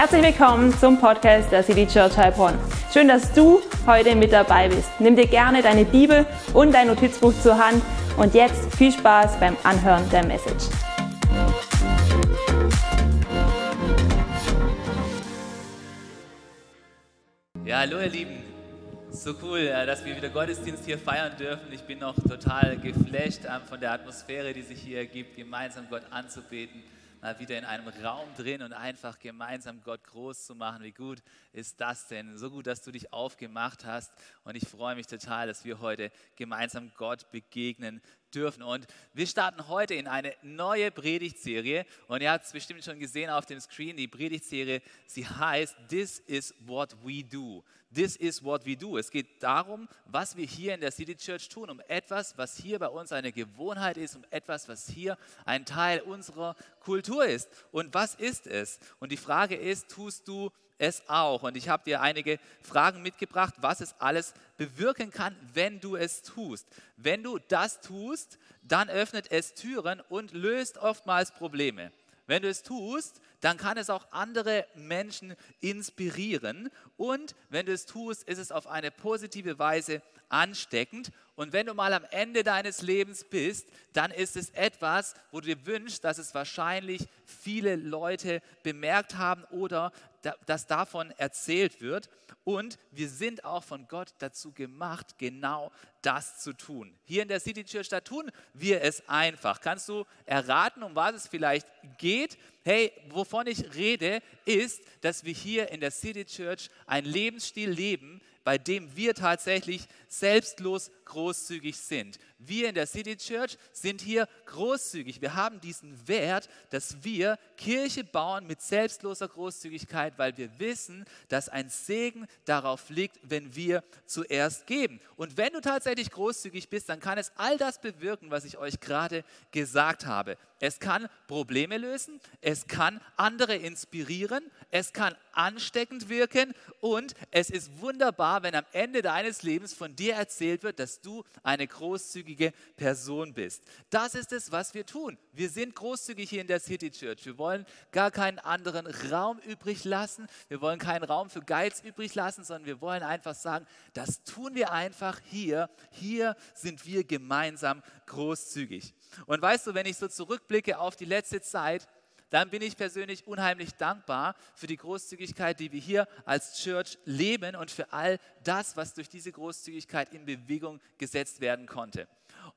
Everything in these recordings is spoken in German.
Herzlich willkommen zum Podcast der City Church Heilbronn. Schön, dass du heute mit dabei bist. Nimm dir gerne deine Bibel und dein Notizbuch zur Hand und jetzt viel Spaß beim Anhören der Message. Ja, hallo ihr Lieben. So cool, äh, dass wir wieder Gottesdienst hier feiern dürfen. Ich bin noch total geflasht ähm, von der Atmosphäre, die sich hier ergibt, gemeinsam Gott anzubeten mal wieder in einem Raum drin und einfach gemeinsam Gott groß zu machen. Wie gut ist das denn? So gut, dass du dich aufgemacht hast. Und ich freue mich total, dass wir heute gemeinsam Gott begegnen dürfen. Und wir starten heute in eine neue Predigtserie. Und ihr habt es bestimmt schon gesehen auf dem Screen. Die Predigtserie, sie heißt This is what we do. This is what we do. Es geht darum, was wir hier in der City Church tun, um etwas, was hier bei uns eine Gewohnheit ist, um etwas, was hier ein Teil unserer Kultur ist. Und was ist es? Und die Frage ist, tust du es auch? Und ich habe dir einige Fragen mitgebracht, was es alles bewirken kann, wenn du es tust. Wenn du das tust, dann öffnet es Türen und löst oftmals Probleme. Wenn du es tust, dann kann es auch andere Menschen inspirieren. Und wenn du es tust, ist es auf eine positive Weise ansteckend. Und wenn du mal am Ende deines Lebens bist, dann ist es etwas, wo du dir wünschst, dass es wahrscheinlich viele Leute bemerkt haben oder dass davon erzählt wird. Und wir sind auch von Gott dazu gemacht, genau das zu tun. Hier in der City Church, da tun wir es einfach. Kannst du erraten, um was es vielleicht geht? Hey, wovon ich rede, ist, dass wir hier in der City Church einen Lebensstil leben, bei dem wir tatsächlich selbstlos großzügig sind. Wir in der City Church sind hier großzügig. Wir haben diesen Wert, dass wir Kirche bauen mit selbstloser Großzügigkeit, weil wir wissen, dass ein Segen darauf liegt, wenn wir zuerst geben. Und wenn du tatsächlich großzügig bist, dann kann es all das bewirken, was ich euch gerade gesagt habe. Es kann Probleme lösen, es kann andere inspirieren, es kann ansteckend wirken und es ist wunderbar, wenn am Ende deines Lebens von dir erzählt wird, dass du eine großzügige Person bist. Das ist es, was wir tun. Wir sind großzügig hier in der City Church. Wir wollen gar keinen anderen Raum übrig lassen. Wir wollen keinen Raum für Geiz übrig lassen, sondern wir wollen einfach sagen, das tun wir einfach hier. Hier sind wir gemeinsam großzügig. Und weißt du, wenn ich so zurückblicke auf die letzte Zeit, dann bin ich persönlich unheimlich dankbar für die Großzügigkeit, die wir hier als Church leben und für all das, was durch diese Großzügigkeit in Bewegung gesetzt werden konnte.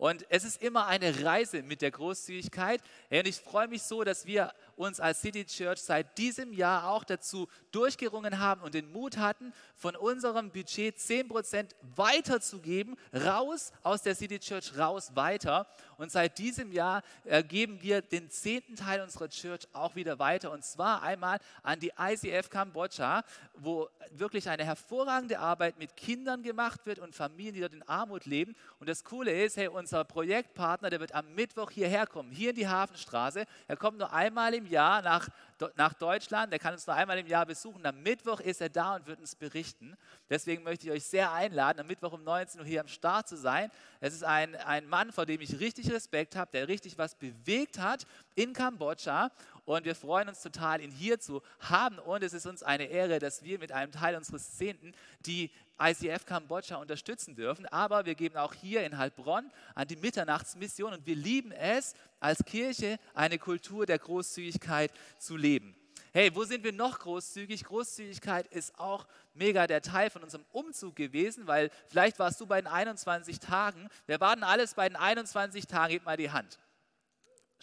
Und es ist immer eine Reise mit der Großzügigkeit. Und ich freue mich so, dass wir uns als City Church seit diesem Jahr auch dazu durchgerungen haben und den Mut hatten, von unserem Budget 10% weiterzugeben, raus aus der City Church, raus weiter. Und seit diesem Jahr äh, geben wir den zehnten Teil unserer Church auch wieder weiter. Und zwar einmal an die ICF Kambodscha, wo wirklich eine hervorragende Arbeit mit Kindern gemacht wird und Familien, die dort in Armut leben. Und das Coole ist, hey, unser Projektpartner, der wird am Mittwoch hierher kommen, hier in die Hafenstraße. Er kommt nur einmal im Jahr nach, nach Deutschland, der kann uns nur einmal im Jahr besuchen. Am Mittwoch ist er da und wird uns berichten. Deswegen möchte ich euch sehr einladen, am Mittwoch um 19 Uhr hier am Start zu sein. Es ist ein, ein Mann, vor dem ich richtig Respekt habe, der richtig was bewegt hat in Kambodscha. Und wir freuen uns total, ihn hier zu haben. Und es ist uns eine Ehre, dass wir mit einem Teil unseres Zehnten die ICF Kambodscha unterstützen dürfen. Aber wir geben auch hier in Heilbronn an die Mitternachtsmission und wir lieben es, als Kirche eine Kultur der Großzügigkeit zu leben. Hey, wo sind wir noch großzügig? Großzügigkeit ist auch mega der Teil von unserem Umzug gewesen, weil vielleicht warst du bei den 21 Tagen. Wer war denn alles bei den 21 Tagen? Gib mal die Hand.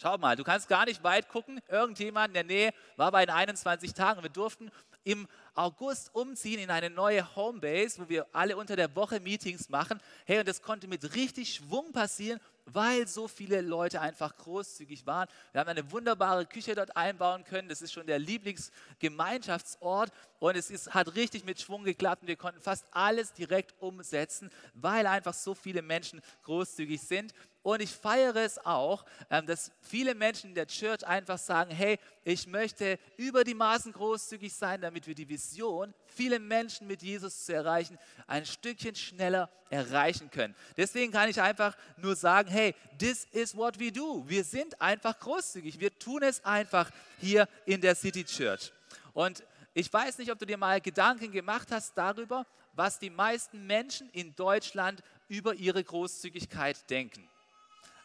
Schau mal, du kannst gar nicht weit gucken. Irgendjemand in der Nähe war bei den 21 Tagen. Wir durften im August umziehen in eine neue Homebase, wo wir alle unter der Woche Meetings machen. Hey, und das konnte mit richtig Schwung passieren, weil so viele Leute einfach großzügig waren. Wir haben eine wunderbare Küche dort einbauen können. Das ist schon der Lieblingsgemeinschaftsort und es ist, hat richtig mit Schwung geklappt und wir konnten fast alles direkt umsetzen, weil einfach so viele Menschen großzügig sind. Und ich feiere es auch, ähm, dass viele Menschen in der Church einfach sagen, hey, ich möchte über die Maßen großzügig sein, damit wir die Vision, viele Menschen mit Jesus zu erreichen, ein Stückchen schneller erreichen können. Deswegen kann ich einfach nur sagen, hey, this is what we do. Wir sind einfach großzügig. Wir tun es einfach hier in der City Church. Und ich weiß nicht, ob du dir mal Gedanken gemacht hast darüber, was die meisten Menschen in Deutschland über ihre Großzügigkeit denken.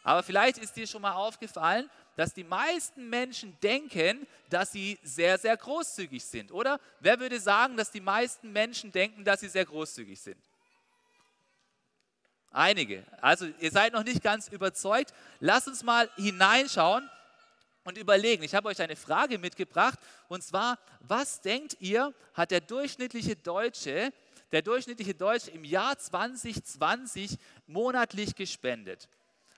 Aber vielleicht ist dir schon mal aufgefallen, dass die meisten Menschen denken, dass sie sehr, sehr großzügig sind, oder? Wer würde sagen, dass die meisten Menschen denken, dass sie sehr großzügig sind? Einige. Also ihr seid noch nicht ganz überzeugt. Lasst uns mal hineinschauen und überlegen. Ich habe euch eine Frage mitgebracht und zwar, was denkt ihr, hat der durchschnittliche Deutsche, der durchschnittliche Deutsche im Jahr 2020 monatlich gespendet?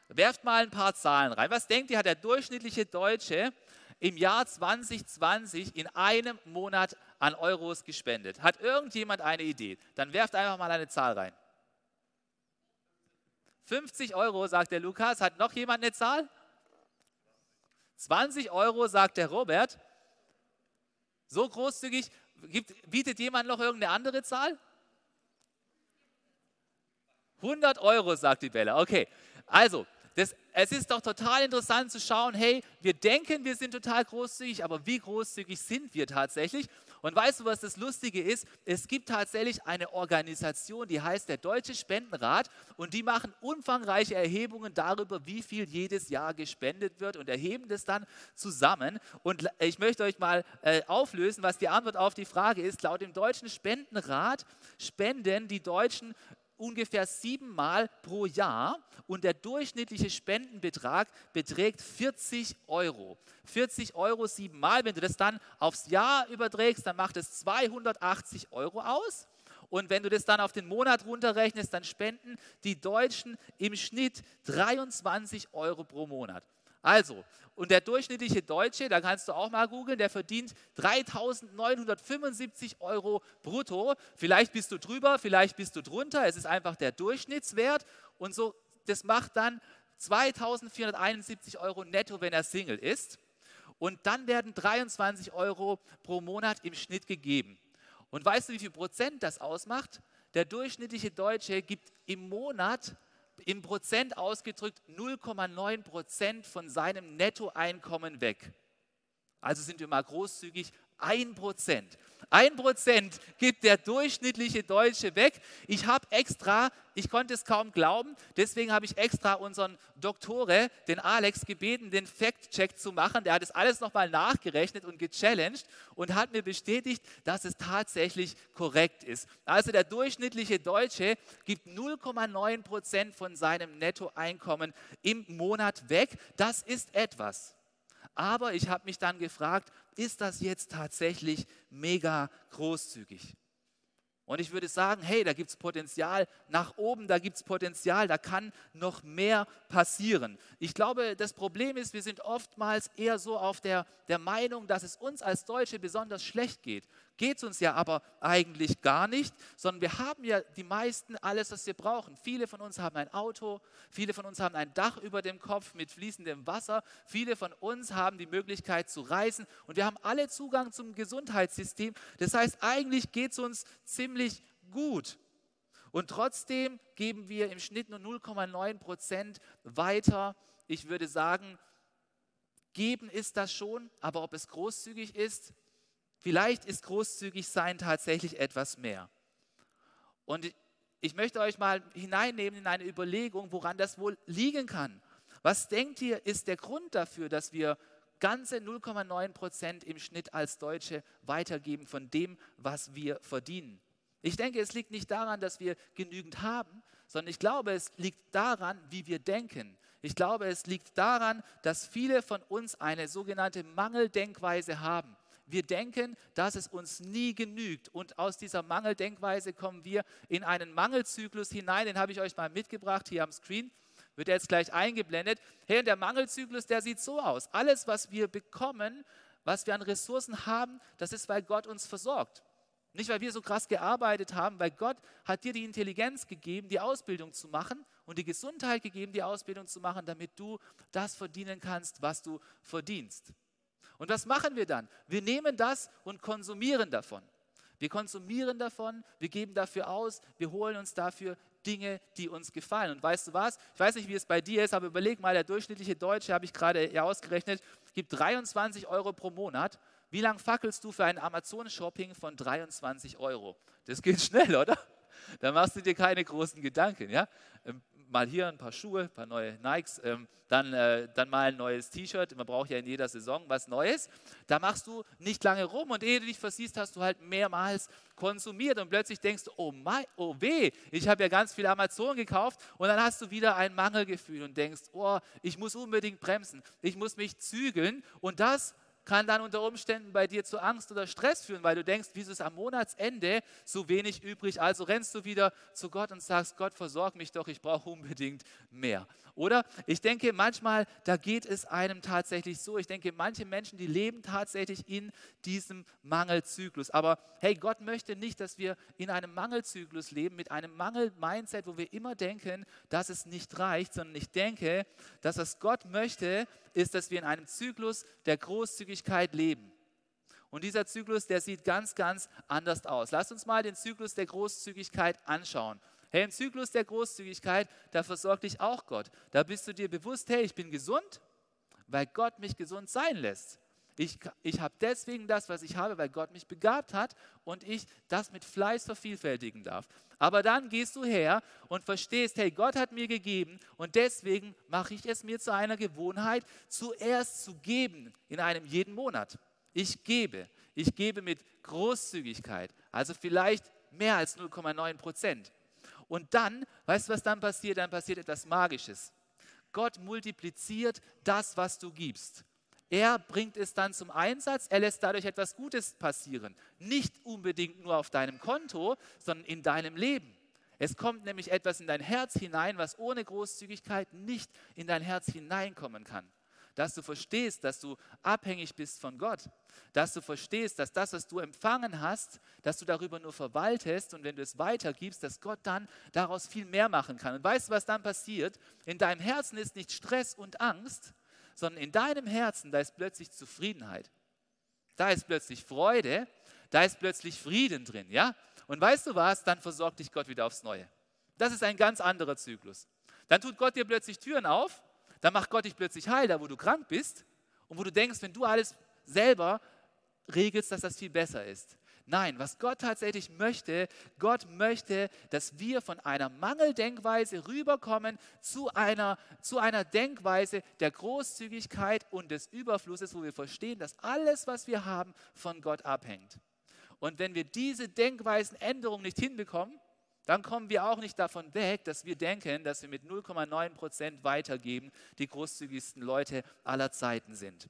Werft mal ein paar Zahlen rein. Was denkt ihr, hat der durchschnittliche Deutsche im Jahr 2020 in einem Monat an Euros gespendet? Hat irgendjemand eine Idee? Dann werft einfach mal eine Zahl rein. 50 Euro, sagt der Lukas. Hat noch jemand eine Zahl? 20 Euro, sagt der Robert. So großzügig. Gibt, bietet jemand noch irgendeine andere Zahl? 100 Euro, sagt die Bella. Okay, also das, es ist doch total interessant zu schauen, hey, wir denken, wir sind total großzügig, aber wie großzügig sind wir tatsächlich? Und weißt du, was das Lustige ist? Es gibt tatsächlich eine Organisation, die heißt der Deutsche Spendenrat und die machen umfangreiche Erhebungen darüber, wie viel jedes Jahr gespendet wird und erheben das dann zusammen. Und ich möchte euch mal äh, auflösen, was die Antwort auf die Frage ist. Laut dem Deutschen Spendenrat spenden die Deutschen ungefähr siebenmal pro Jahr und der durchschnittliche Spendenbetrag beträgt 40 Euro. 40 Euro siebenmal, wenn du das dann aufs Jahr überträgst, dann macht es 280 Euro aus. Und wenn du das dann auf den Monat runterrechnest, dann spenden die Deutschen im Schnitt 23 Euro pro Monat. Also, und der durchschnittliche Deutsche, da kannst du auch mal googeln, der verdient 3.975 Euro brutto. Vielleicht bist du drüber, vielleicht bist du drunter. Es ist einfach der Durchschnittswert. Und so, das macht dann 2.471 Euro netto, wenn er Single ist. Und dann werden 23 Euro pro Monat im Schnitt gegeben. Und weißt du, wie viel Prozent das ausmacht? Der durchschnittliche Deutsche gibt im Monat im Prozent ausgedrückt 0,9 Prozent von seinem Nettoeinkommen weg. Also sind wir mal großzügig, ein Prozent. Ein Prozent gibt der durchschnittliche Deutsche weg. Ich habe extra, ich konnte es kaum glauben, deswegen habe ich extra unseren Doktore, den Alex, gebeten, den Fact-Check zu machen. Der hat es alles nochmal nachgerechnet und gechallenged und hat mir bestätigt, dass es tatsächlich korrekt ist. Also der durchschnittliche Deutsche gibt 0,9 Prozent von seinem Nettoeinkommen im Monat weg. Das ist etwas. Aber ich habe mich dann gefragt, ist das jetzt tatsächlich mega großzügig? Und ich würde sagen, hey, da gibt es Potenzial nach oben, da gibt es Potenzial, da kann noch mehr passieren. Ich glaube, das Problem ist, wir sind oftmals eher so auf der, der Meinung, dass es uns als Deutsche besonders schlecht geht. Geht es uns ja aber eigentlich gar nicht, sondern wir haben ja die meisten alles, was wir brauchen. Viele von uns haben ein Auto, viele von uns haben ein Dach über dem Kopf mit fließendem Wasser, viele von uns haben die Möglichkeit zu reisen und wir haben alle Zugang zum Gesundheitssystem. Das heißt, eigentlich geht es uns ziemlich gut. Und trotzdem geben wir im Schnitt nur 0,9 Prozent weiter. Ich würde sagen, geben ist das schon, aber ob es großzügig ist, vielleicht ist großzügig sein tatsächlich etwas mehr. Und ich möchte euch mal hineinnehmen in eine Überlegung, woran das wohl liegen kann. Was denkt ihr, ist der Grund dafür, dass wir ganze 0,9 Prozent im Schnitt als Deutsche weitergeben von dem, was wir verdienen? Ich denke, es liegt nicht daran, dass wir genügend haben, sondern ich glaube, es liegt daran, wie wir denken. Ich glaube, es liegt daran, dass viele von uns eine sogenannte Mangeldenkweise haben. Wir denken, dass es uns nie genügt. Und aus dieser Mangeldenkweise kommen wir in einen Mangelzyklus hinein. Den habe ich euch mal mitgebracht hier am Screen. Wird jetzt gleich eingeblendet. Hey, der Mangelzyklus, der sieht so aus. Alles, was wir bekommen, was wir an Ressourcen haben, das ist, weil Gott uns versorgt. Nicht, weil wir so krass gearbeitet haben, weil Gott hat dir die Intelligenz gegeben, die Ausbildung zu machen und die Gesundheit gegeben, die Ausbildung zu machen, damit du das verdienen kannst, was du verdienst. Und was machen wir dann? Wir nehmen das und konsumieren davon. Wir konsumieren davon, wir geben dafür aus, wir holen uns dafür Dinge, die uns gefallen. Und weißt du was? Ich weiß nicht, wie es bei dir ist, aber überleg mal, der durchschnittliche Deutsche, habe ich gerade ausgerechnet, gibt 23 Euro pro Monat Wie lange fackelst du für ein Amazon-Shopping von 23 Euro? Das geht schnell, oder? Da machst du dir keine großen Gedanken. Ja? Mal hier ein paar Schuhe, ein paar neue Nikes, ähm, dann, äh, dann mal ein neues T-Shirt. Man braucht ja in jeder Saison was Neues. Da machst du nicht lange rum und ehe du dich versiehst, hast du halt mehrmals konsumiert und plötzlich denkst du, oh, mein, oh weh, ich habe ja ganz viel Amazon gekauft und dann hast du wieder ein Mangelgefühl und denkst, oh, ich muss unbedingt bremsen, ich muss mich zügeln und das kann dann unter Umständen bei dir zu Angst oder Stress führen, weil du denkst, wieso ist am Monatsende so wenig übrig? Also rennst du wieder zu Gott und sagst, Gott, versorg mich doch, ich brauche unbedingt mehr. Oder ich denke manchmal, da geht es einem tatsächlich so. Ich denke, manche Menschen, die leben tatsächlich in diesem Mangelzyklus. Aber hey, Gott möchte nicht, dass wir in einem Mangelzyklus leben, mit einem Mangel-Mindset, wo wir immer denken, dass es nicht reicht, sondern ich denke, dass was Gott möchte, ist, dass wir in einem Zyklus der Großzügigkeit leben. Und dieser Zyklus, der sieht ganz, ganz anders aus. Lass uns mal den Zyklus der Großzügigkeit anschauen. Hey, im Zyklus der Großzügigkeit, da versorgt dich auch Gott. Da bist du dir bewusst, hey, ich bin gesund, weil Gott mich gesund sein lässt. Ich, ich habe deswegen das, was ich habe, weil Gott mich begabt hat und ich das mit Fleiß vervielfältigen darf. Aber dann gehst du her und verstehst, hey, Gott hat mir gegeben und deswegen mache ich es mir zu einer Gewohnheit, zuerst zu geben in einem jeden Monat. Ich gebe. Ich gebe mit Großzügigkeit, also vielleicht mehr als 0,9 Prozent. Und dann, weißt du, was dann passiert? Dann passiert etwas Magisches. Gott multipliziert das, was du gibst. Er bringt es dann zum Einsatz, er lässt dadurch etwas Gutes passieren. Nicht unbedingt nur auf deinem Konto, sondern in deinem Leben. Es kommt nämlich etwas in dein Herz hinein, was ohne Großzügigkeit nicht in dein Herz hineinkommen kann dass du verstehst, dass du abhängig bist von Gott, dass du verstehst, dass das, was du empfangen hast, dass du darüber nur verwaltest und wenn du es weitergibst, dass Gott dann daraus viel mehr machen kann. Und weißt du, was dann passiert? In deinem Herzen ist nicht Stress und Angst, sondern in deinem Herzen, da ist plötzlich Zufriedenheit. Da ist plötzlich Freude, da ist plötzlich Frieden drin, ja? Und weißt du was? Dann versorgt dich Gott wieder aufs Neue. Das ist ein ganz anderer Zyklus. Dann tut Gott dir plötzlich Türen auf dann macht Gott dich plötzlich heil, da wo du krank bist und wo du denkst, wenn du alles selber regelst, dass das viel besser ist. Nein, was Gott tatsächlich möchte, Gott möchte, dass wir von einer Mangeldenkweise rüberkommen zu einer, zu einer Denkweise der Großzügigkeit und des Überflusses, wo wir verstehen, dass alles, was wir haben, von Gott abhängt. Und wenn wir diese Denkweisenänderung nicht hinbekommen, dann kommen wir auch nicht davon weg, dass wir denken, dass wir mit 0,9 Prozent weitergeben, die großzügigsten Leute aller Zeiten sind.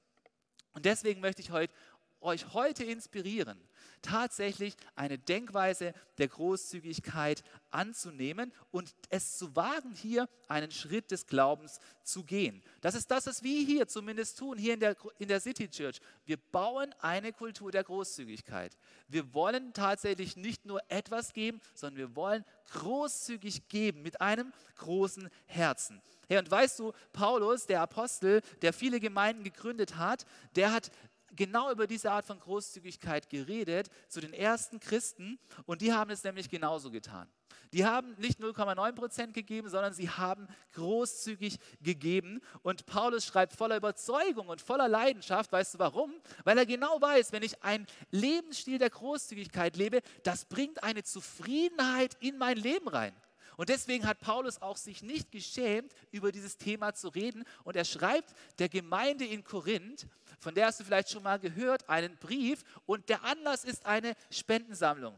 Und deswegen möchte ich heute euch heute inspirieren, tatsächlich eine Denkweise der Großzügigkeit anzunehmen und es zu wagen, hier einen Schritt des Glaubens zu gehen. Das ist das, was wir hier zumindest tun, hier in der, in der City Church. Wir bauen eine Kultur der Großzügigkeit. Wir wollen tatsächlich nicht nur etwas geben, sondern wir wollen großzügig geben mit einem großen Herzen. Hey, und weißt du, Paulus, der Apostel, der viele Gemeinden gegründet hat, der hat genau über diese Art von Großzügigkeit geredet zu den ersten Christen und die haben es nämlich genauso getan. Die haben nicht 0,9 Prozent gegeben, sondern sie haben großzügig gegeben. Und Paulus schreibt voller Überzeugung und voller Leidenschaft. Weißt du warum? Weil er genau weiß, wenn ich einen Lebensstil der Großzügigkeit lebe, das bringt eine Zufriedenheit in mein Leben rein. Und deswegen hat Paulus auch sich nicht geschämt, über dieses Thema zu reden. Und er schreibt der Gemeinde in Korinth, von der hast du vielleicht schon mal gehört, einen Brief. Und der Anlass ist eine Spendensammlung.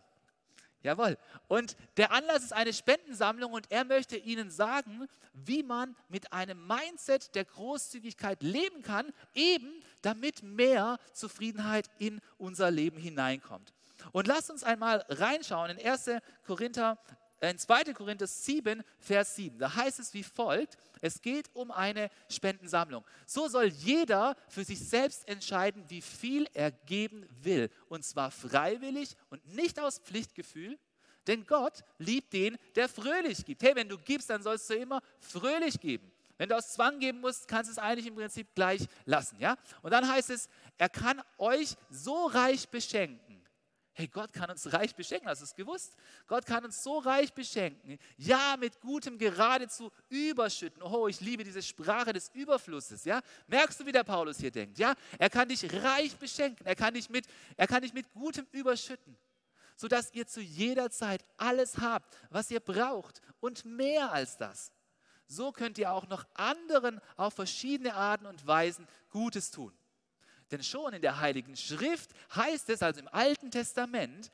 Jawohl. Und der Anlass ist eine Spendensammlung und er möchte Ihnen sagen, wie man mit einem Mindset der Großzügigkeit leben kann, eben damit mehr Zufriedenheit in unser Leben hineinkommt. Und lasst uns einmal reinschauen in 1. Korinther in 2. Korinther 7, Vers 7. Da heißt es wie folgt, es geht um eine Spendensammlung. So soll jeder für sich selbst entscheiden, wie viel er geben will. Und zwar freiwillig und nicht aus Pflichtgefühl. Denn Gott liebt den, der fröhlich gibt. Hey, wenn du gibst, dann sollst du immer fröhlich geben. Wenn du aus Zwang geben musst, kannst du es eigentlich im Prinzip gleich lassen. Ja? Und dann heißt es, er kann euch so reich beschenken, Hey, Gott kann uns reich beschenken, hast du es gewusst? Gott kann uns so reich beschenken. Ja, mit Gutem geradezu überschütten. Oh, ich liebe diese Sprache des Überflusses. Ja, merkst du, wie der Paulus hier denkt? Ja, er kann dich reich beschenken. Er kann dich mit, er kann dich mit Gutem überschütten, sodass ihr zu jeder Zeit alles habt, was ihr braucht und mehr als das. So könnt ihr auch noch anderen auf verschiedene Arten und Weisen Gutes tun. Denn schon in der Heiligen Schrift heißt es, also im Alten Testament,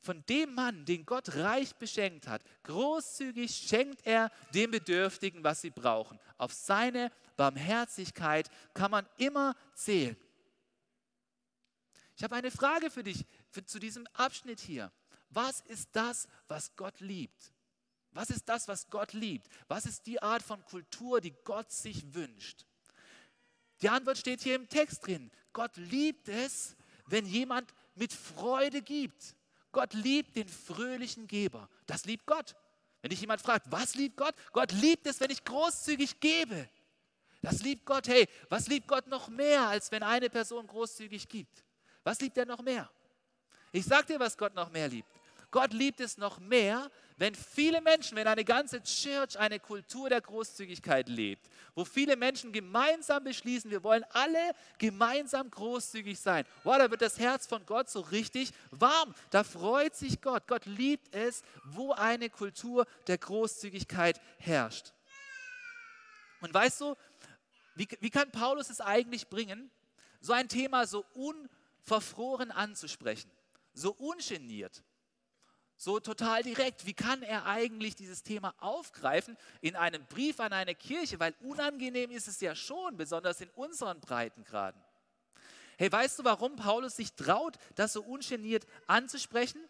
von dem Mann, den Gott reich beschenkt hat, großzügig schenkt er den Bedürftigen, was sie brauchen. Auf seine Barmherzigkeit kann man immer zählen. Ich habe eine Frage für dich für, zu diesem Abschnitt hier. Was ist das, was Gott liebt? Was ist das, was Gott liebt? Was ist die Art von Kultur, die Gott sich wünscht? Die Antwort steht hier im Text drin. Gott liebt es, wenn jemand mit Freude gibt. Gott liebt den fröhlichen Geber. Das liebt Gott. Wenn dich jemand fragt, was liebt Gott? Gott liebt es, wenn ich großzügig gebe. Das liebt Gott. Hey, was liebt Gott noch mehr, als wenn eine Person großzügig gibt? Was liebt er noch mehr? Ich sage dir, was Gott noch mehr liebt. Gott liebt es noch mehr, wenn viele Menschen, wenn eine ganze Church eine Kultur der Großzügigkeit lebt, wo viele Menschen gemeinsam beschließen, wir wollen alle gemeinsam großzügig sein. Wow, da wird das Herz von Gott so richtig warm. Da freut sich Gott. Gott liebt es, wo eine Kultur der Großzügigkeit herrscht. Und weißt du, wie, wie kann Paulus es eigentlich bringen, so ein Thema so unverfroren anzusprechen, so ungeniert? So total direkt. Wie kann er eigentlich dieses Thema aufgreifen in einem Brief an eine Kirche? Weil unangenehm ist es ja schon, besonders in unseren Breitengraden. Hey, weißt du, warum Paulus sich traut, das so ungeniert anzusprechen?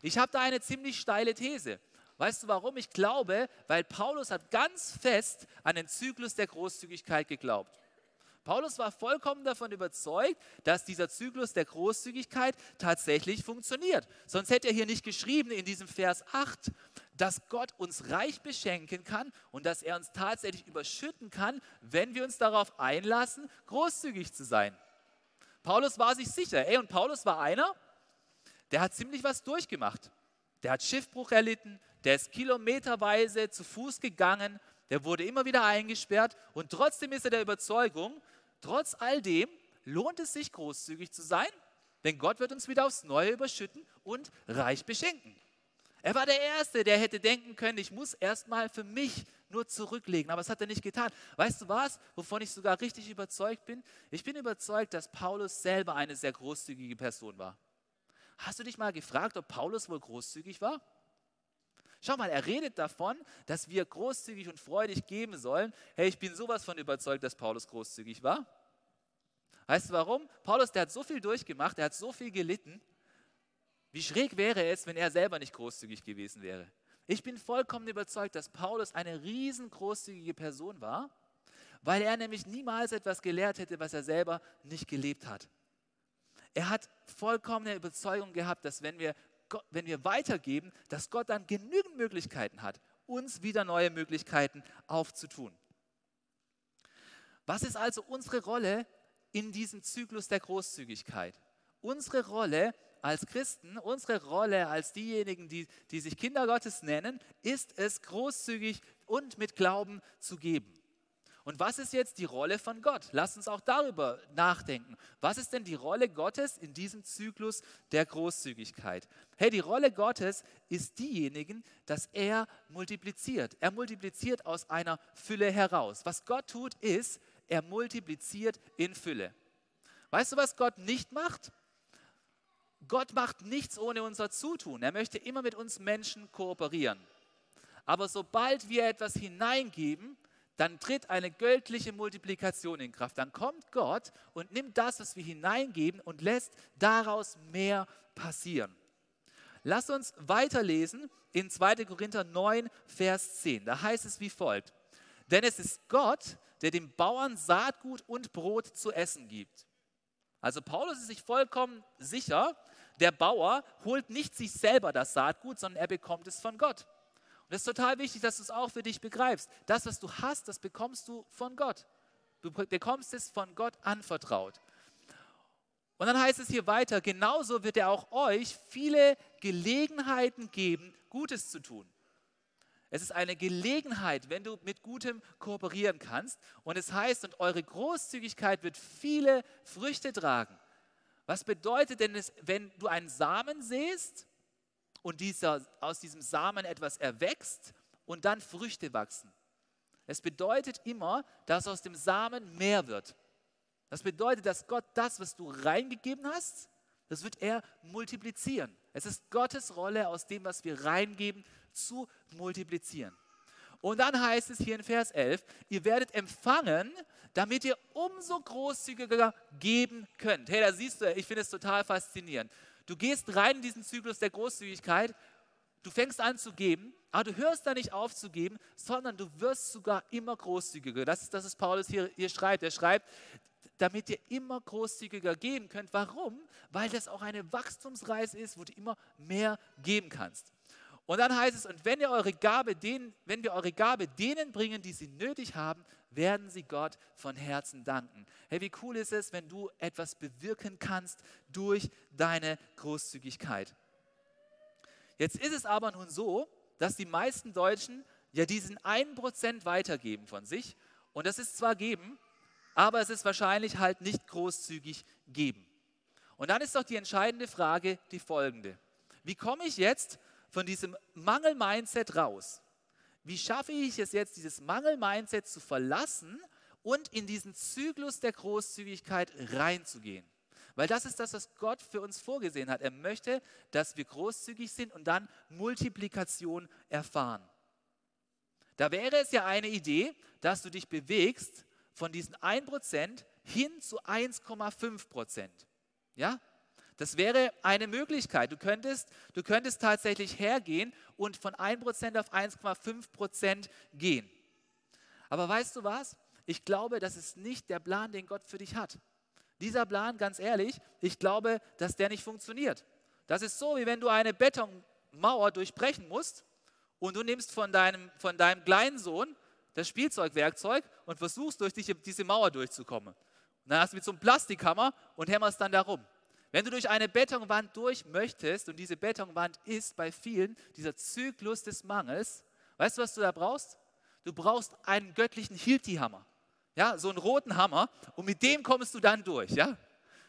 Ich habe da eine ziemlich steile These. Weißt du warum? Ich glaube, weil Paulus hat ganz fest an den Zyklus der Großzügigkeit geglaubt. Paulus war vollkommen davon überzeugt, dass dieser Zyklus der Großzügigkeit tatsächlich funktioniert. Sonst hätte er hier nicht geschrieben in diesem Vers 8, dass Gott uns reich beschenken kann und dass er uns tatsächlich überschütten kann, wenn wir uns darauf einlassen, großzügig zu sein. Paulus war sich sicher. Ey, und Paulus war einer, der hat ziemlich was durchgemacht. Der hat Schiffbruch erlitten, der ist kilometerweise zu Fuß gegangen, der wurde immer wieder eingesperrt und trotzdem ist er der Überzeugung, Trotz all dem lohnt es sich, großzügig zu sein, denn Gott wird uns wieder aufs Neue überschütten und reich beschenken. Er war der Erste, der hätte denken können, ich muss erstmal für mich nur zurücklegen, aber das hat er nicht getan. Weißt du was, wovon ich sogar richtig überzeugt bin? Ich bin überzeugt, dass Paulus selber eine sehr großzügige Person war. Hast du dich mal gefragt, ob Paulus wohl großzügig war? Schau mal, er redet davon, dass wir großzügig und freudig geben sollen. Hey, ich bin sowas von überzeugt, dass Paulus großzügig war. Weißt du warum? Paulus, der hat so viel durchgemacht, er hat so viel gelitten. Wie schräg wäre es, wenn er selber nicht großzügig gewesen wäre? Ich bin vollkommen überzeugt, dass Paulus eine riesengroßzügige Person war, weil er nämlich niemals etwas gelehrt hätte, was er selber nicht gelebt hat. Er hat vollkommene Überzeugung gehabt, dass wenn wir Gott, wenn wir weitergeben, dass Gott dann genügend Möglichkeiten hat, uns wieder neue Möglichkeiten aufzutun. Was ist also unsere Rolle in diesem Zyklus der Großzügigkeit? Unsere Rolle als Christen, unsere Rolle als diejenigen, die, die sich Kinder Gottes nennen, ist es, großzügig und mit Glauben zu geben. Und was ist jetzt die Rolle von Gott? Lass uns auch darüber nachdenken. Was ist denn die Rolle Gottes in diesem Zyklus der Großzügigkeit? Hey, die Rolle Gottes ist diejenigen, dass er multipliziert. Er multipliziert aus einer Fülle heraus. Was Gott tut, ist, er multipliziert in Fülle. Weißt du, was Gott nicht macht? Gott macht nichts ohne unser Zutun. Er möchte immer mit uns Menschen kooperieren. Aber sobald wir etwas hineingeben, dann tritt eine göttliche Multiplikation in Kraft. Dann kommt Gott und nimmt das, was wir hineingeben und lässt daraus mehr passieren. Lass uns weiterlesen in 2. Korinther 9, Vers 10. Da heißt es wie folgt. Denn es ist Gott, der dem Bauern Saatgut und Brot zu essen gibt. Also Paulus ist sich vollkommen sicher, der Bauer holt nicht sich selber das Saatgut, sondern er bekommt es von Gott. Es ist total wichtig, dass du es auch für dich begreifst. Das, was du hast, das bekommst du von Gott. Du bekommst es von Gott anvertraut. Und dann heißt es hier weiter, genauso wird er auch euch viele Gelegenheiten geben, Gutes zu tun. Es ist eine Gelegenheit, wenn du mit Gutem kooperieren kannst. Und es heißt, und eure Großzügigkeit wird viele Früchte tragen. Was bedeutet denn es, wenn du einen Samen säst und dieser, aus diesem Samen etwas erwächst und dann Früchte wachsen? Es bedeutet immer, dass aus dem Samen mehr wird. Das bedeutet, dass Gott das, was du reingegeben hast, das wird er multiplizieren. Es ist Gottes Rolle, aus dem, was wir reingeben, zu multiplizieren. Und dann heißt es hier in Vers 11, ihr werdet empfangen, damit ihr umso großzügiger geben könnt. Hey, da siehst du, ich finde es total faszinierend. Du gehst rein in diesen Zyklus der Großzügigkeit, du fängst an zu geben, aber du hörst da nicht auf zu geben, sondern du wirst sogar immer großzügiger. Das ist das, was Paulus hier, hier schreibt. Er schreibt, damit ihr immer großzügiger geben könnt. Warum? Weil das auch eine Wachstumsreise ist, wo du immer mehr geben kannst. Und dann heißt es, und wenn ihr eure Gabe denen, wenn wir eure Gabe denen bringen, die sie nötig haben, werden sie Gott von Herzen danken. Hey, wie cool ist es, wenn du etwas bewirken kannst durch deine Großzügigkeit. Jetzt ist es aber nun so, dass die meisten Deutschen ja diesen 1% weitergeben von sich. Und das ist zwar geben, aber es ist wahrscheinlich halt nicht großzügig geben. Und dann ist doch die entscheidende Frage die folgende. Wie komme ich jetzt von diesem Mangel-Mindset raus? Wie schaffe ich es jetzt, dieses Mangel-Mindset zu verlassen und in diesen Zyklus der Großzügigkeit reinzugehen? Weil das ist das, was Gott für uns vorgesehen hat. Er möchte, dass wir großzügig sind und dann Multiplikation erfahren. Da wäre es ja eine Idee, dass du dich bewegst von diesen 1% hin zu 1,5%. Ja? Das wäre eine Möglichkeit. Du könntest, du könntest tatsächlich hergehen und von 1% auf 1,5% gehen. Aber weißt du was? Ich glaube, das ist nicht der Plan, den Gott für dich hat. Dieser Plan, ganz ehrlich, ich glaube, dass der nicht funktioniert. Das ist so, wie wenn du eine Betonmauer durchbrechen musst und du nimmst von deinem, von deinem kleinen Sohn das Spielzeugwerkzeug und versuchst durch diese Mauer durchzukommen. Und dann hast du mit so einem Plastikhammer und hämmerst dann darum. Wenn du durch eine Betonwand durch möchtest, und diese Betonwand ist bei vielen dieser Zyklus des Mangels, weißt du, was du da brauchst? Du brauchst einen göttlichen Hilti-Hammer. Ja, so einen roten Hammer und mit dem kommst du dann durch, ja?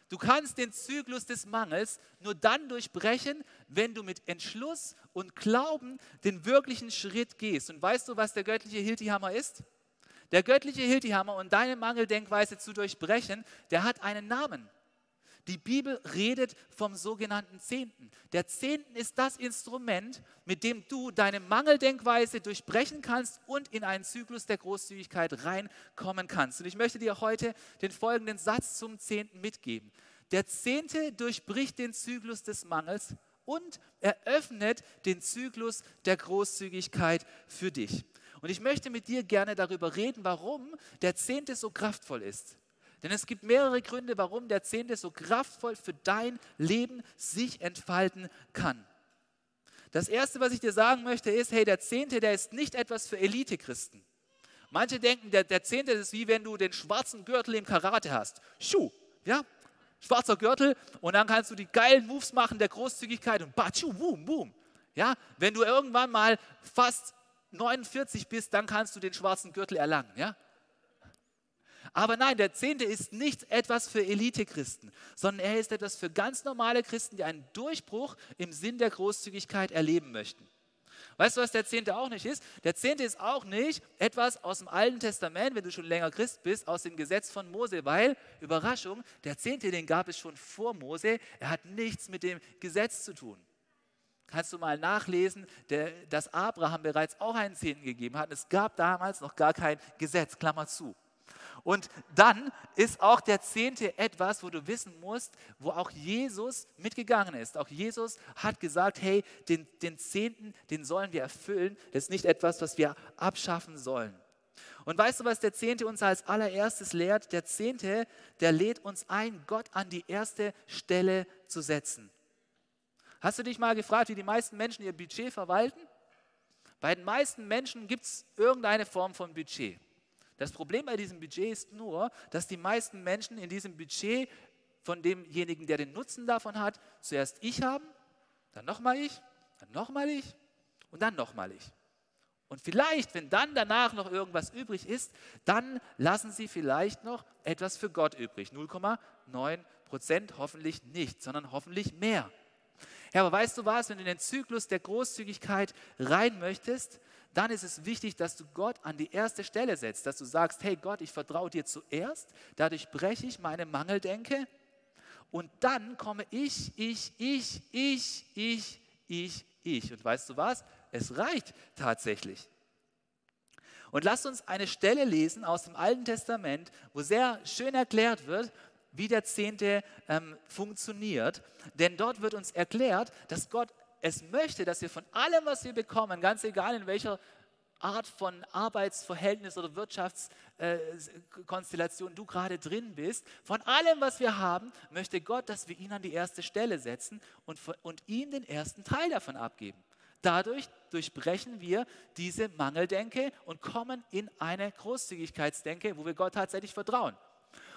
Du kannst den Zyklus des Mangels nur dann durchbrechen, wenn du mit Entschluss und Glauben den wirklichen Schritt gehst. Und weißt du, was der göttliche Hiltihammer ist? Der göttliche Hiltihammer und deine Mangeldenkweise zu durchbrechen, der hat einen Namen. Die Bibel redet vom sogenannten Zehnten. Der Zehnten ist das Instrument, mit dem du deine Mangeldenkweise durchbrechen kannst und in einen Zyklus der Großzügigkeit reinkommen kannst. Und ich möchte dir heute den folgenden Satz zum Zehnten mitgeben. Der Zehnte durchbricht den Zyklus des Mangels und eröffnet den Zyklus der Großzügigkeit für dich. Und ich möchte mit dir gerne darüber reden, warum der Zehnte so kraftvoll ist. Denn es gibt mehrere Gründe, warum der Zehnte so kraftvoll für dein Leben sich entfalten kann. Das Erste, was ich dir sagen möchte, ist, hey, der Zehnte, der ist nicht etwas für Elite-Christen. Manche denken, der, der Zehnte ist wie wenn du den schwarzen Gürtel im Karate hast. Schuh, ja, schwarzer Gürtel und dann kannst du die geilen Moves machen der Großzügigkeit und batschu, boom, boom. Ja, wenn du irgendwann mal fast 49 bist, dann kannst du den schwarzen Gürtel erlangen, ja? Aber nein, der Zehnte ist nicht etwas für Elite-Christen, sondern er ist etwas für ganz normale Christen, die einen Durchbruch im Sinn der Großzügigkeit erleben möchten. Weißt du, was der Zehnte auch nicht ist? Der Zehnte ist auch nicht etwas aus dem Alten Testament, wenn du schon länger Christ bist, aus dem Gesetz von Mose, weil, Überraschung, der Zehnte, den gab es schon vor Mose, er hat nichts mit dem Gesetz zu tun. Kannst du mal nachlesen, der, dass Abraham bereits auch einen Zehnten gegeben hat. Es gab damals noch gar kein Gesetz, Klammer zu. Und dann ist auch der Zehnte etwas, wo du wissen musst, wo auch Jesus mitgegangen ist. Auch Jesus hat gesagt, hey, den, den Zehnten, den sollen wir erfüllen. Das ist nicht etwas, was wir abschaffen sollen. Und weißt du, was der Zehnte uns als allererstes lehrt? Der Zehnte, der lädt uns ein, Gott an die erste Stelle zu setzen. Hast du dich mal gefragt, wie die meisten Menschen ihr Budget verwalten? Bei den meisten Menschen gibt es irgendeine Form von Budget. Das Problem bei diesem Budget ist nur, dass die meisten Menschen in diesem Budget von demjenigen, der den Nutzen davon hat, zuerst ich haben, dann nochmal ich, dann nochmal ich und dann nochmal ich. Und vielleicht, wenn dann danach noch irgendwas übrig ist, dann lassen Sie vielleicht noch etwas für Gott übrig. 0,9 Prozent hoffentlich nicht, sondern hoffentlich mehr. Ja, aber weißt du was, wenn du in den Zyklus der Großzügigkeit rein möchtest, dann ist es wichtig, dass du Gott an die erste Stelle setzt, dass du sagst, hey Gott, ich vertraue dir zuerst, dadurch breche ich meine Mangeldenke und dann komme ich, ich, ich, ich, ich, ich, ich. Und weißt du was? Es reicht tatsächlich. Und lasst uns eine Stelle lesen aus dem Alten Testament, wo sehr schön erklärt wird, wie der Zehnte ähm, funktioniert. Denn dort wird uns erklärt, dass Gott es möchte, dass wir von allem, was wir bekommen, ganz egal in welcher Art von Arbeitsverhältnis oder Wirtschaftskonstellation äh, du gerade drin bist, von allem, was wir haben, möchte Gott, dass wir ihn an die erste Stelle setzen und, und ihm den ersten Teil davon abgeben. Dadurch durchbrechen wir diese Mangeldenke und kommen in eine Großzügigkeitsdenke, wo wir Gott tatsächlich vertrauen.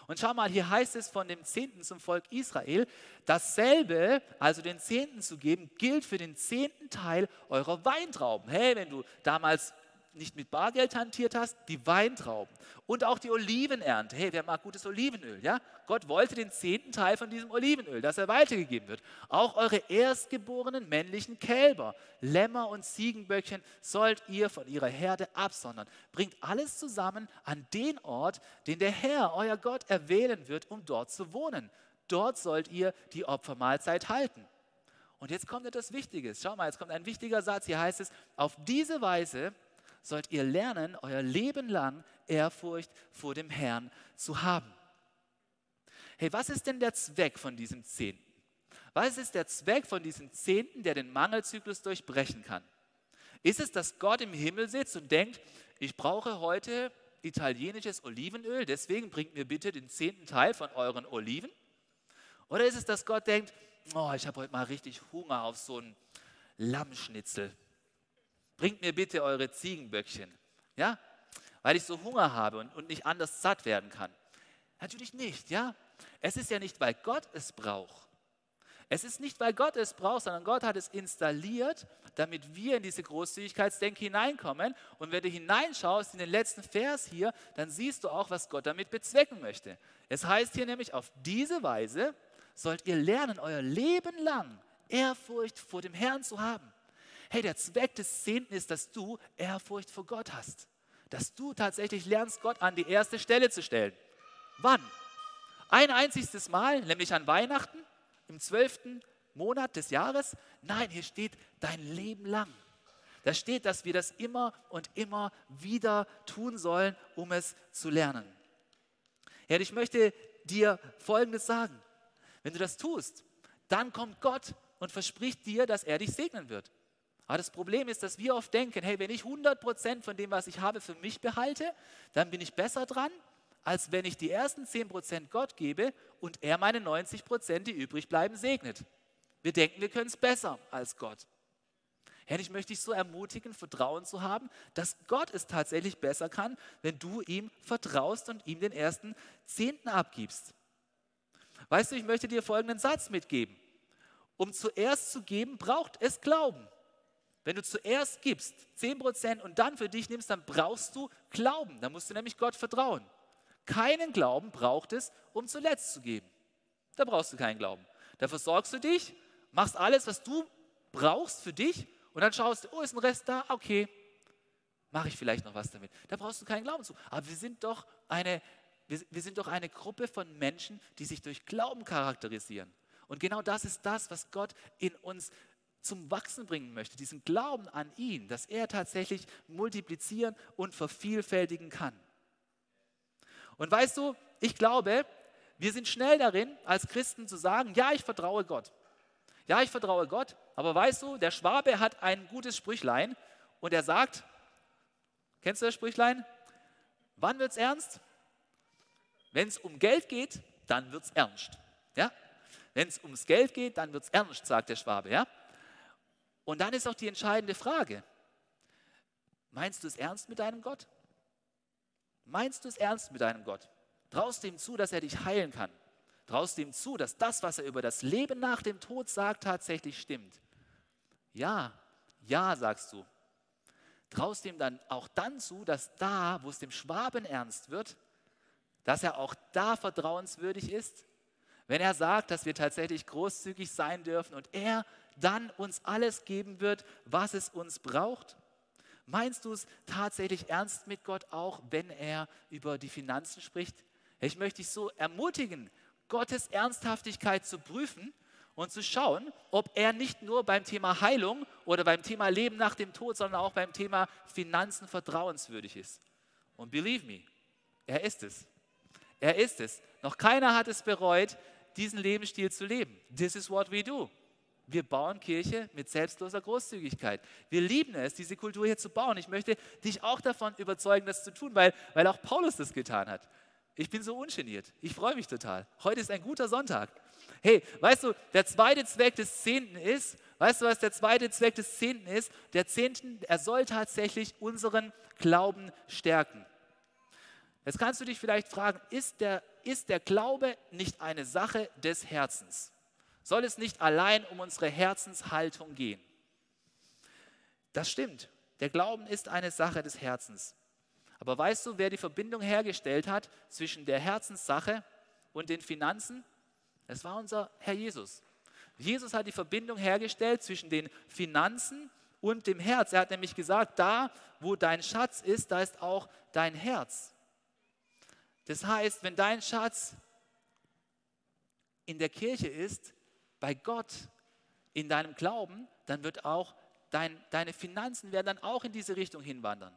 Und schau mal, hier heißt es von dem Zehnten zum Volk Israel, dasselbe, also den Zehnten zu geben, gilt für den zehnten Teil eurer Weintrauben. Hey, wenn du damals nicht mit Bargeld hantiert hast, die Weintrauben und auch die Olivenernte. Hey, wer mag gutes Olivenöl? Ja? Gott wollte den zehnten Teil von diesem Olivenöl, dass er weitergegeben wird. Auch eure erstgeborenen männlichen Kälber, Lämmer und Ziegenböckchen sollt ihr von ihrer Herde absondern. Bringt alles zusammen an den Ort, den der Herr, euer Gott, erwählen wird, um dort zu wohnen. Dort sollt ihr die Opfermahlzeit halten. Und jetzt kommt etwas Wichtiges. Schau mal, jetzt kommt ein wichtiger Satz. Hier heißt es, auf diese Weise sollt ihr lernen, euer Leben lang Ehrfurcht vor dem Herrn zu haben. Hey, was ist denn der Zweck von diesem Zehnten? Was ist der Zweck von diesem Zehnten, der den Mangelzyklus durchbrechen kann? Ist es, dass Gott im Himmel sitzt und denkt, ich brauche heute italienisches Olivenöl, deswegen bringt mir bitte den zehnten Teil von euren Oliven? Oder ist es, dass Gott denkt, oh, ich habe heute mal richtig Hunger auf so ein Lammschnitzel bringt mir bitte eure Ziegenböckchen. Ja? Weil ich so Hunger habe und, und nicht anders satt werden kann. Natürlich nicht, ja? Es ist ja nicht, weil Gott es braucht. Es ist nicht, weil Gott es braucht, sondern Gott hat es installiert, damit wir in diese Großzügigkeitsdenke hineinkommen. Und wenn du hineinschaust in den letzten Vers hier, dann siehst du auch, was Gott damit bezwecken möchte. Es heißt hier nämlich, auf diese Weise sollt ihr lernen, euer Leben lang Ehrfurcht vor dem Herrn zu haben. Hey, der Zweck des Zehnten ist, dass du Ehrfurcht vor Gott hast. Dass du tatsächlich lernst, Gott an die erste Stelle zu stellen. Wann? Ein einziges Mal, nämlich an Weihnachten, im zwölften Monat des Jahres? Nein, hier steht dein Leben lang. Da steht, dass wir das immer und immer wieder tun sollen, um es zu lernen. Ja, ich möchte dir Folgendes sagen. Wenn du das tust, dann kommt Gott und verspricht dir, dass er dich segnen wird. Aber das Problem ist, dass wir oft denken, hey, wenn ich 100% von dem, was ich habe, für mich behalte, dann bin ich besser dran, als wenn ich die ersten 10% Gott gebe und er meine 90%, die übrig bleiben, segnet. Wir denken, wir können es besser als Gott. Herr, ich möchte dich so ermutigen, Vertrauen zu haben, dass Gott es tatsächlich besser kann, wenn du ihm vertraust und ihm den ersten Zehnten abgibst. Weißt du, ich möchte dir folgenden Satz mitgeben. Um zuerst zu geben, braucht es Glauben. Wenn du zuerst gibst, 10% und dann für dich nimmst, dann brauchst du Glauben. Da musst du nämlich Gott vertrauen. Keinen Glauben braucht es, um zuletzt zu geben. Da brauchst du keinen Glauben. Da versorgst du dich, machst alles, was du brauchst für dich und dann schaust du, oh, ist ein Rest da? Okay, mache ich vielleicht noch was damit. Da brauchst du keinen Glauben zu. Aber wir sind doch eine, wir, wir sind doch eine Gruppe von Menschen, die sich durch Glauben charakterisieren. Und genau das ist das, was Gott in uns zum Wachsen bringen möchte, diesen Glauben an ihn, dass er tatsächlich multiplizieren und vervielfältigen kann. Und weißt du, ich glaube, wir sind schnell darin, als Christen zu sagen, ja, ich vertraue Gott. Ja, ich vertraue Gott, aber weißt du, der Schwabe hat ein gutes Sprüchlein und er sagt, kennst du das Sprüchlein? Wann wird es ernst? Wenn es um Geld geht, dann wird es ernst. Ja? Wenn es ums Geld geht, dann wird es ernst, sagt der Schwabe. Ja? Und dann ist auch die entscheidende Frage, meinst du es ernst mit deinem Gott? Meinst du es ernst mit deinem Gott? Traust du ihm zu, dass er dich heilen kann? Traust du ihm zu, dass das, was er über das Leben nach dem Tod sagt, tatsächlich stimmt? Ja, ja, sagst du. Traust du ihm dann auch dann zu, dass da, wo es dem Schwaben ernst wird, dass er auch da vertrauenswürdig ist? Wenn er sagt, dass wir tatsächlich großzügig sein dürfen und er dann uns alles geben wird, was es uns braucht? Meinst du es tatsächlich ernst mit Gott, auch wenn er über die Finanzen spricht? Ich möchte dich so ermutigen, Gottes Ernsthaftigkeit zu prüfen und zu schauen, ob er nicht nur beim Thema Heilung oder beim Thema Leben nach dem Tod, sondern auch beim Thema Finanzen vertrauenswürdig ist. Und believe me, er ist es. Er ist es. Noch keiner hat es bereut, diesen Lebensstil zu leben. This is what we do. Wir bauen Kirche mit selbstloser Großzügigkeit. Wir lieben es, diese Kultur hier zu bauen. Ich möchte dich auch davon überzeugen, das zu tun, weil, weil auch Paulus das getan hat. Ich bin so ungeniert. Ich freue mich total. Heute ist ein guter Sonntag. Hey, weißt du, der zweite Zweck des Zehnten ist, weißt du, was der zweite Zweck des Zehnten ist? Der Zehnten, er soll tatsächlich unseren Glauben stärken. Jetzt kannst du dich vielleicht fragen, ist der, ist der Glaube nicht eine Sache des Herzens? Soll es nicht allein um unsere Herzenshaltung gehen? Das stimmt. Der Glauben ist eine Sache des Herzens. Aber weißt du, wer die Verbindung hergestellt hat zwischen der Herzenssache und den Finanzen? Es war unser Herr Jesus. Jesus hat die Verbindung hergestellt zwischen den Finanzen und dem Herz. Er hat nämlich gesagt, da wo dein Schatz ist, da ist auch dein Herz. Das heißt, wenn dein Schatz in der Kirche ist, bei Gott, in deinem Glauben, dann wird auch dein, deine Finanzen werden dann auch in diese Richtung hinwandern.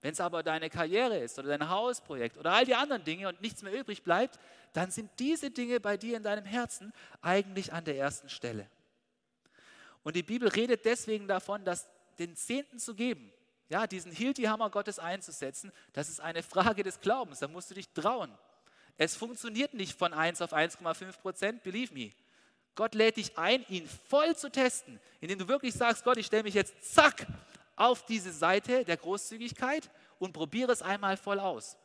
Wenn es aber deine Karriere ist oder dein Hausprojekt oder all die anderen Dinge und nichts mehr übrig bleibt, dann sind diese Dinge bei dir in deinem Herzen eigentlich an der ersten Stelle. Und die Bibel redet deswegen davon, dass den Zehnten zu geben, ja, diesen Hilti-Hammer Gottes einzusetzen, das ist eine Frage des Glaubens, da musst du dich trauen. Es funktioniert nicht von 1 auf 1,5 Prozent, believe me. Gott lädt dich ein, ihn voll zu testen, indem du wirklich sagst, Gott, ich stelle mich jetzt zack auf diese Seite der Großzügigkeit und probiere es einmal voll aus.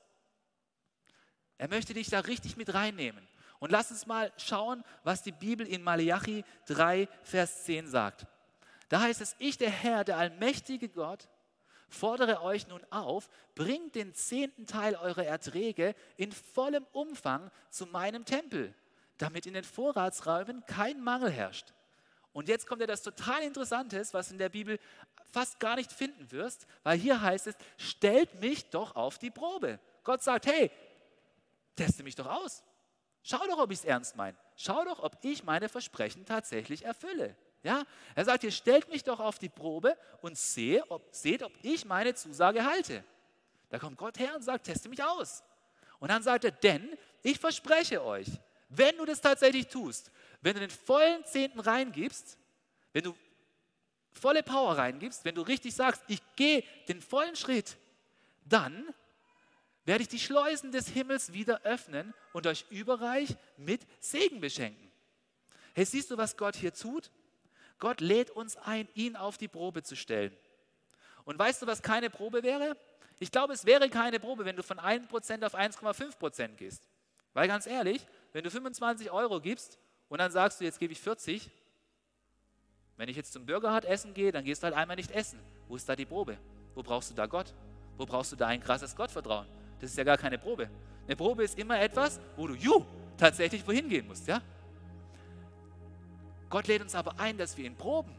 Er möchte dich da richtig mit reinnehmen. Und lass uns mal schauen, was die Bibel in Malachi 3, Vers 10 sagt. Da heißt es, ich, der Herr, der allmächtige Gott, fordere euch nun auf, bringt den zehnten Teil eurer Erträge in vollem Umfang zu meinem Tempel damit in den Vorratsräumen kein Mangel herrscht. Und jetzt kommt ja das total Interessantes, was in der Bibel fast gar nicht finden wirst, weil hier heißt es, stellt mich doch auf die Probe. Gott sagt, hey, teste mich doch aus. Schau doch, ob ich es ernst meine. Schau doch, ob ich meine Versprechen tatsächlich erfülle. Ja? Er sagt hier, stellt mich doch auf die Probe und sehe, ob, seht, ob ich meine Zusage halte. Da kommt Gott her und sagt, teste mich aus. Und dann sagt er, denn ich verspreche euch, wenn du das tatsächlich tust, wenn du den vollen Zehnten reingibst, wenn du volle Power reingibst, wenn du richtig sagst, ich gehe den vollen Schritt, dann werde ich die Schleusen des Himmels wieder öffnen und euch überreich mit Segen beschenken. Hey, siehst du, was Gott hier tut? Gott lädt uns ein, ihn auf die Probe zu stellen. Und weißt du, was keine Probe wäre? Ich glaube, es wäre keine Probe, wenn du von 1% auf 1,5% gehst. Weil ganz ehrlich, wenn du 25 Euro gibst und dann sagst du, jetzt gebe ich 40, wenn ich jetzt zum Burgerhut essen gehe, dann gehst du halt einmal nicht essen. Wo ist da die Probe? Wo brauchst du da Gott? Wo brauchst du da ein krasses Gottvertrauen? Das ist ja gar keine Probe. Eine Probe ist immer etwas, wo du, ju, tatsächlich wohin gehen musst, ja? Gott lädt uns aber ein, dass wir ihn proben.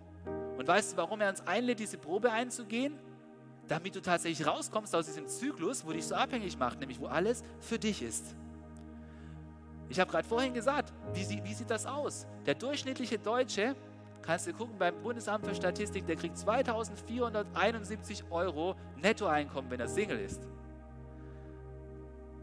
Und weißt du, warum er uns einlädt, diese Probe einzugehen? Damit du tatsächlich rauskommst aus diesem Zyklus, wo dich so abhängig macht, nämlich wo alles für dich ist. Ich habe gerade vorhin gesagt, wie, wie sieht das aus? Der durchschnittliche Deutsche, kannst du gucken beim Bundesamt für Statistik, der kriegt 2471 Euro Nettoeinkommen, wenn er Single ist.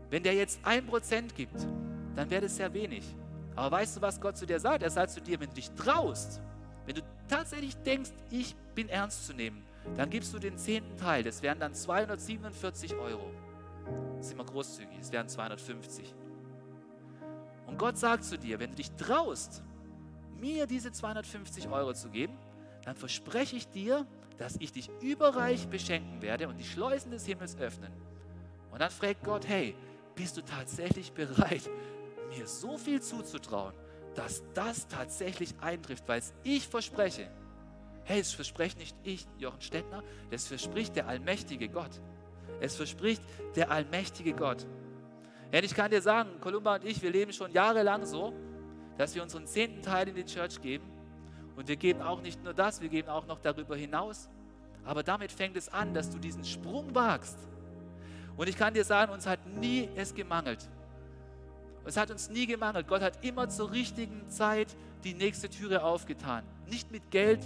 Wenn der jetzt 1% gibt, dann wäre das sehr wenig. Aber weißt du, was Gott zu dir sagt? Er sagt zu dir, wenn du dich traust, wenn du tatsächlich denkst, ich bin ernst zu nehmen, dann gibst du den zehnten Teil. Das wären dann 247 Euro. Das ist immer großzügig, das wären 250. Und Gott sagt zu dir, wenn du dich traust, mir diese 250 Euro zu geben, dann verspreche ich dir, dass ich dich überreich beschenken werde und die Schleusen des Himmels öffnen. Und dann fragt Gott, hey, bist du tatsächlich bereit, mir so viel zuzutrauen, dass das tatsächlich eintrifft, weil es ich verspreche. Hey, es verspricht nicht ich, Jochen Stettner, das verspricht der allmächtige Gott. Es verspricht der allmächtige Gott. Ja, ich kann dir sagen, Kolumba und ich, wir leben schon jahrelang so, dass wir unseren zehnten Teil in die Church geben. Und wir geben auch nicht nur das, wir geben auch noch darüber hinaus. Aber damit fängt es an, dass du diesen Sprung wagst. Und ich kann dir sagen, uns hat nie es gemangelt. Es hat uns nie gemangelt. Gott hat immer zur richtigen Zeit die nächste Türe aufgetan. Nicht mit Geld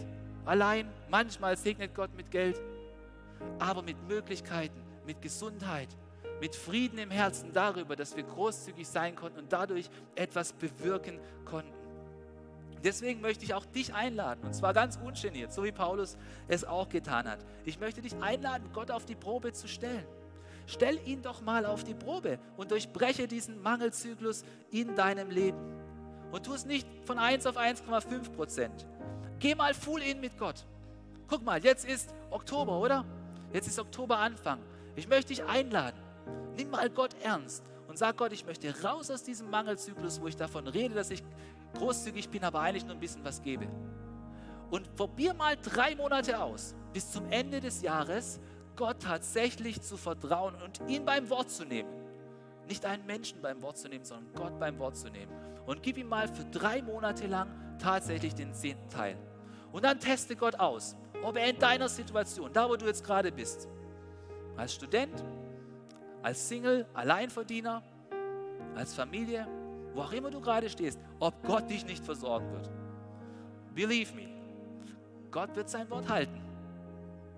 allein, manchmal segnet Gott mit Geld, aber mit Möglichkeiten, mit Gesundheit, mit Frieden im Herzen darüber, dass wir großzügig sein konnten und dadurch etwas bewirken konnten. Deswegen möchte ich auch dich einladen, und zwar ganz ungeniert, so wie Paulus es auch getan hat. Ich möchte dich einladen, Gott auf die Probe zu stellen. Stell ihn doch mal auf die Probe und durchbreche diesen Mangelzyklus in deinem Leben. Und tu es nicht von 1 auf 1,5 Prozent. Geh mal full in mit Gott. Guck mal, jetzt ist Oktober, oder? Jetzt ist Oktober Anfang. Ich möchte dich einladen. Nimm mal Gott ernst und sag Gott, ich möchte raus aus diesem Mangelzyklus, wo ich davon rede, dass ich großzügig bin, aber eigentlich nur ein bisschen was gebe. Und probier mal drei Monate aus, bis zum Ende des Jahres Gott tatsächlich zu vertrauen und ihn beim Wort zu nehmen. Nicht einen Menschen beim Wort zu nehmen, sondern Gott beim Wort zu nehmen. Und gib ihm mal für drei Monate lang tatsächlich den zehnten Teil. Und dann teste Gott aus, ob er in deiner Situation, da wo du jetzt gerade bist, als Student, als Single, Alleinverdiener, als Familie, wo auch immer du gerade stehst, ob Gott dich nicht versorgen wird. Believe me, Gott wird sein Wort halten.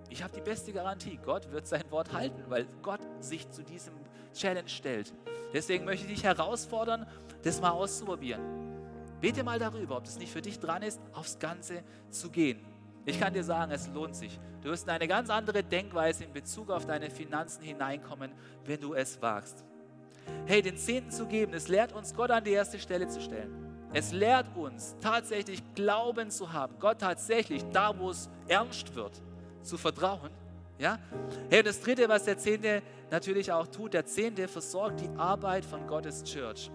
Ich habe die beste Garantie, Gott wird sein Wort halten, weil Gott sich zu diesem Challenge stellt. Deswegen möchte ich dich herausfordern, das mal auszuprobieren. Bete mal darüber, ob es nicht für dich dran ist, aufs Ganze zu gehen. Ich kann dir sagen, es lohnt sich. Du wirst in eine ganz andere Denkweise in Bezug auf deine Finanzen hineinkommen, wenn du es wagst. Hey, den Zehnten zu geben, es lehrt uns, Gott an die erste Stelle zu stellen. Es lehrt uns tatsächlich Glauben zu haben. Gott tatsächlich da, wo es ernst wird, zu vertrauen. Ja? Hey, und das Dritte, was der Zehnte natürlich auch tut, der Zehnte versorgt die Arbeit von Gottes Church.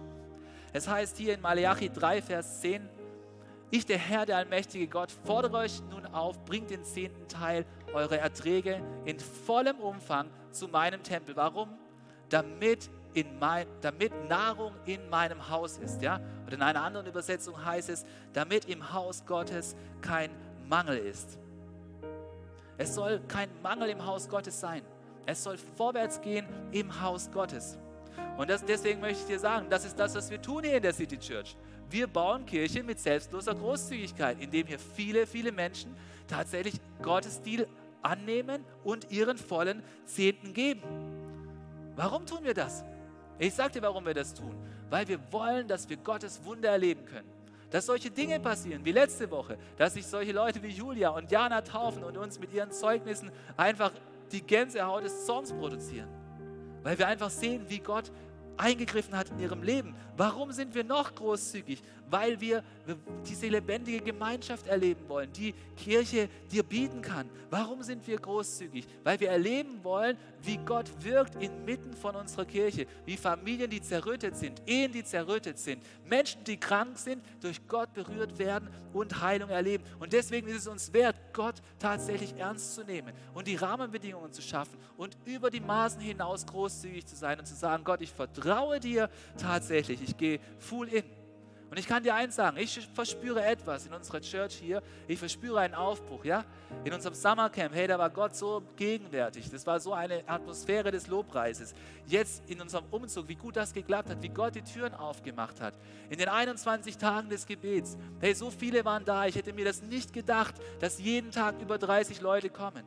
Es heißt hier in Malachi 3, Vers 10, ich, der Herr, der allmächtige Gott, fordere euch nun auf, bringt den zehnten Teil eurer Erträge in vollem Umfang zu meinem Tempel. Warum? Damit, in mein, damit Nahrung in meinem Haus ist. Ja? Oder in einer anderen Übersetzung heißt es, damit im Haus Gottes kein Mangel ist. Es soll kein Mangel im Haus Gottes sein. Es soll vorwärts gehen im Haus Gottes. Und das, deswegen möchte ich dir sagen, das ist das, was wir tun hier in der City Church. Wir bauen Kirche mit selbstloser Großzügigkeit, indem hier viele, viele Menschen tatsächlich Gottes Deal annehmen und ihren vollen Zehnten geben. Warum tun wir das? Ich sage dir, warum wir das tun. Weil wir wollen, dass wir Gottes Wunder erleben können dass solche Dinge passieren wie letzte Woche, dass sich solche Leute wie Julia und Jana taufen und uns mit ihren Zeugnissen einfach die Gänsehaut des Zorns produzieren. Weil wir einfach sehen, wie Gott eingegriffen hat in ihrem Leben. Warum sind wir noch großzügig? Weil wir diese lebendige Gemeinschaft erleben wollen, die Kirche dir bieten kann. Warum sind wir großzügig? Weil wir erleben wollen, wie Gott wirkt inmitten von unserer Kirche, wie Familien, die zerrüttet sind, Ehen, die zerrüttet sind, Menschen, die krank sind, durch Gott berührt werden und Heilung erleben. Und deswegen ist es uns wert, Gott tatsächlich ernst zu nehmen und die Rahmenbedingungen zu schaffen und über die Maßen hinaus großzügig zu sein und zu sagen, Gott, ich vertraue dir tatsächlich, ich gehe full in. Und ich kann dir eins sagen, ich verspüre etwas in unserer Church hier. Ich verspüre einen Aufbruch, ja? In unserem Summercamp, hey, da war Gott so gegenwärtig. Das war so eine Atmosphäre des Lobpreises. Jetzt in unserem Umzug, wie gut das geklappt hat, wie Gott die Türen aufgemacht hat. In den 21 Tagen des Gebets. Hey, so viele waren da. Ich hätte mir das nicht gedacht, dass jeden Tag über 30 Leute kommen.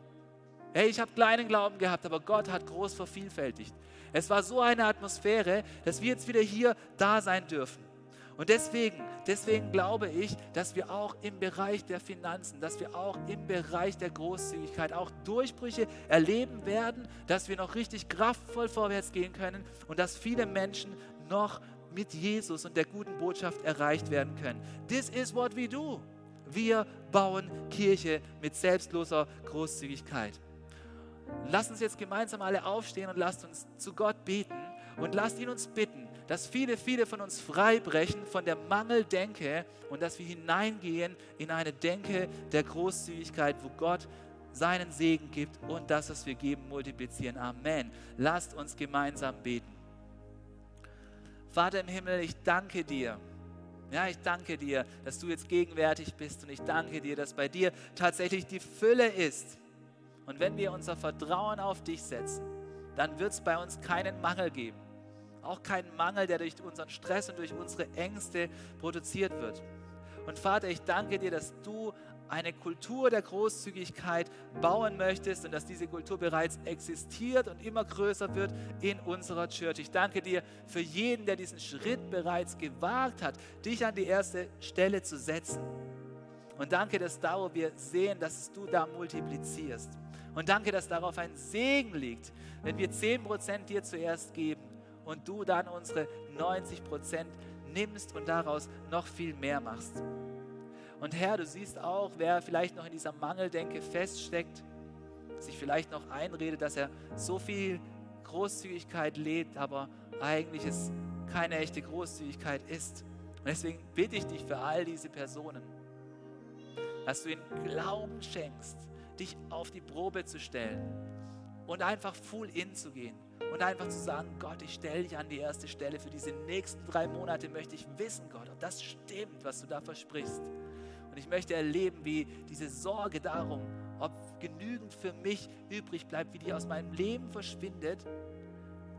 Hey, ich habe kleinen Glauben gehabt, aber Gott hat groß vervielfältigt. Es war so eine Atmosphäre, dass wir jetzt wieder hier da sein dürfen. Und deswegen, deswegen glaube ich, dass wir auch im Bereich der Finanzen, dass wir auch im Bereich der Großzügigkeit auch Durchbrüche erleben werden, dass wir noch richtig kraftvoll vorwärts gehen können und dass viele Menschen noch mit Jesus und der guten Botschaft erreicht werden können. This is what we do. Wir bauen Kirche mit selbstloser Großzügigkeit. Lasst uns jetzt gemeinsam alle aufstehen und lasst uns zu Gott beten und lasst ihn uns bitten, dass viele, viele von uns freibrechen von der Mangeldenke und dass wir hineingehen in eine Denke der Großzügigkeit, wo Gott seinen Segen gibt und das, was wir geben, multiplizieren. Amen. Lasst uns gemeinsam beten. Vater im Himmel, ich danke dir. Ja, ich danke dir, dass du jetzt gegenwärtig bist und ich danke dir, dass bei dir tatsächlich die Fülle ist. Und wenn wir unser Vertrauen auf dich setzen, dann wird es bei uns keinen Mangel geben. Auch keinen Mangel, der durch unseren Stress und durch unsere Ängste produziert wird. Und Vater, ich danke dir, dass du eine Kultur der Großzügigkeit bauen möchtest und dass diese Kultur bereits existiert und immer größer wird in unserer Church. Ich danke dir für jeden, der diesen Schritt bereits gewagt hat, dich an die erste Stelle zu setzen. Und danke, dass da, wo wir sehen, dass du da multiplizierst. Und danke, dass darauf ein Segen liegt, wenn wir 10% dir zuerst geben und du dann unsere 90% nimmst und daraus noch viel mehr machst. Und Herr, du siehst auch, wer vielleicht noch in dieser Mangeldenke feststeckt, sich vielleicht noch einredet, dass er so viel Großzügigkeit lebt, aber eigentlich es keine echte Großzügigkeit ist. Und deswegen bitte ich dich für all diese Personen, dass du ihnen Glauben schenkst, dich auf die Probe zu stellen und einfach full in zu gehen und einfach zu sagen, Gott, ich stelle dich an die erste Stelle. Für diese nächsten drei Monate möchte ich wissen, Gott, ob das stimmt, was du da versprichst. Und ich möchte erleben, wie diese Sorge darum, ob genügend für mich übrig bleibt, wie die aus meinem Leben verschwindet.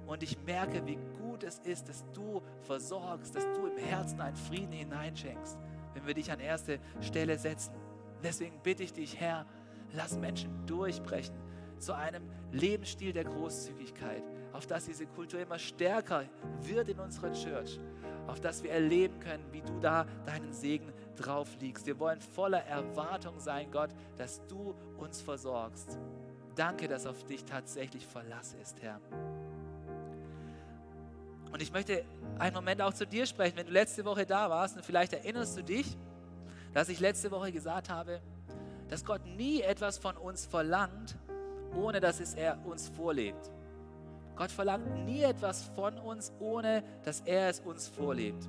Und ich merke, wie gut es ist, dass du versorgst, dass du im Herzen einen Frieden hineinschenkst, wenn wir dich an erste Stelle setzen. Deswegen bitte ich dich, Herr, lass Menschen durchbrechen zu einem Lebensstil der Großzügigkeit, auf dass diese Kultur immer stärker wird in unserer Church, auf dass wir erleben können, wie du da deinen Segen drauf liegst. Wir wollen voller Erwartung sein, Gott, dass du uns versorgst. Danke, dass auf dich tatsächlich Verlass ist, Herr. Und ich möchte einen Moment auch zu dir sprechen, wenn du letzte Woche da warst und vielleicht erinnerst du dich, dass ich letzte Woche gesagt habe, dass Gott nie etwas von uns verlangt, ohne dass es er uns vorlebt. Gott verlangt nie etwas von uns, ohne dass er es uns vorlebt.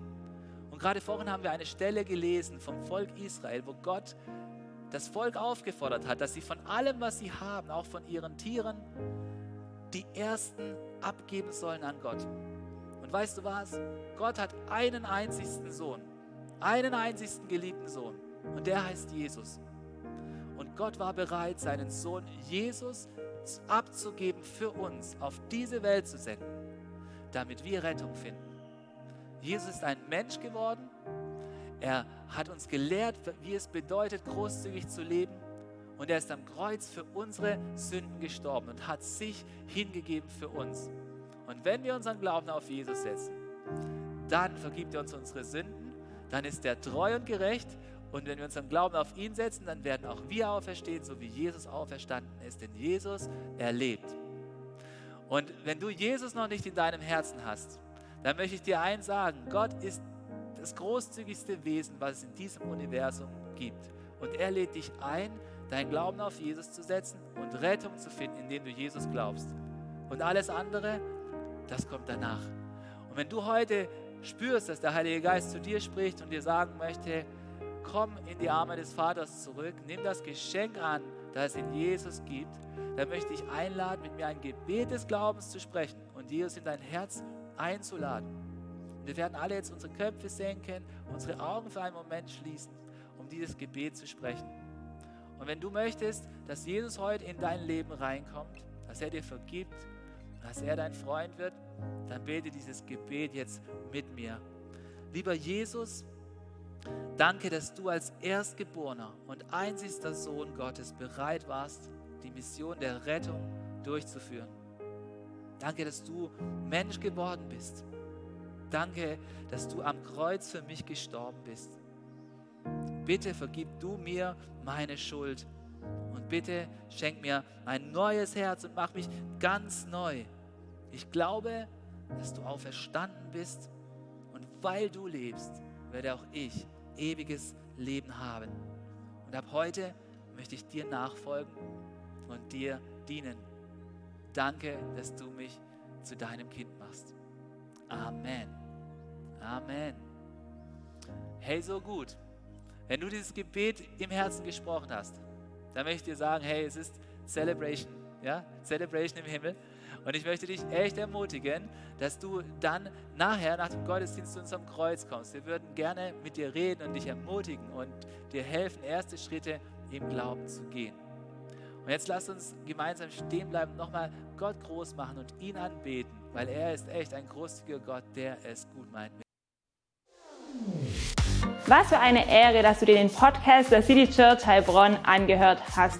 Und gerade vorhin haben wir eine Stelle gelesen vom Volk Israel, wo Gott das Volk aufgefordert hat, dass sie von allem, was sie haben, auch von ihren Tieren, die ersten abgeben sollen an Gott. Und weißt du was? Gott hat einen einzigsten Sohn, einen einzigsten geliebten Sohn. Und der heißt Jesus. Und Gott war bereit, seinen Sohn Jesus abzugeben für uns, auf diese Welt zu senden, damit wir Rettung finden. Jesus ist ein Mensch geworden. Er hat uns gelehrt, wie es bedeutet, großzügig zu leben. Und er ist am Kreuz für unsere Sünden gestorben und hat sich hingegeben für uns. Und wenn wir unseren Glauben auf Jesus setzen, dann vergibt er uns unsere Sünden, dann ist er treu und gerecht. Und wenn wir unseren Glauben auf ihn setzen, dann werden auch wir auferstehen, so wie Jesus auferstanden ist. Denn Jesus erlebt. Und wenn du Jesus noch nicht in deinem Herzen hast, dann möchte ich dir eins sagen, Gott ist das großzügigste Wesen, was es in diesem Universum gibt. Und er lädt dich ein, deinen Glauben auf Jesus zu setzen und Rettung zu finden, indem du Jesus glaubst. Und alles andere, das kommt danach. Und wenn du heute spürst, dass der Heilige Geist zu dir spricht und dir sagen möchte, komm in die Arme des Vaters zurück, nimm das Geschenk an, das es in Jesus gibt, dann möchte ich einladen, mit mir ein Gebet des Glaubens zu sprechen und Jesus in dein Herz einzuladen. Und wir werden alle jetzt unsere Köpfe senken, unsere Augen für einen Moment schließen, um dieses Gebet zu sprechen. Und wenn du möchtest, dass Jesus heute in dein Leben reinkommt, dass er dir vergibt, dass er dein Freund wird, dann bete dieses Gebet jetzt mit mir. Lieber Jesus, danke, dass du als Erstgeborener und einzigster Sohn Gottes bereit warst, die Mission der Rettung durchzuführen. Danke, dass du Mensch geworden bist. Danke, dass du am Kreuz für mich gestorben bist. Bitte vergib du mir meine Schuld und bitte schenk mir ein neues Herz und mach mich ganz neu. Ich glaube, dass du auferstanden bist und weil du lebst, werde auch ich ewiges Leben haben. Und ab heute möchte ich dir nachfolgen und dir dienen. Danke, dass du mich zu deinem Kind machst. Amen. Amen. Hey, so gut. Wenn du dieses Gebet im Herzen gesprochen hast, dann möchte ich dir sagen, hey, es ist Celebration, ja, Celebration im Himmel. Und ich möchte dich echt ermutigen, dass du dann nachher, nach dem Gottesdienst zu unserem Kreuz kommst. Wir würden gerne mit dir reden und dich ermutigen und dir helfen, erste Schritte im Glauben zu gehen. Und jetzt lass uns gemeinsam stehen bleiben, nochmal Gott groß machen und ihn anbeten, weil er ist echt ein großzügiger Gott, der es gut meint. Was für eine Ehre, dass du dir den Podcast der City Church Heilbronn angehört hast.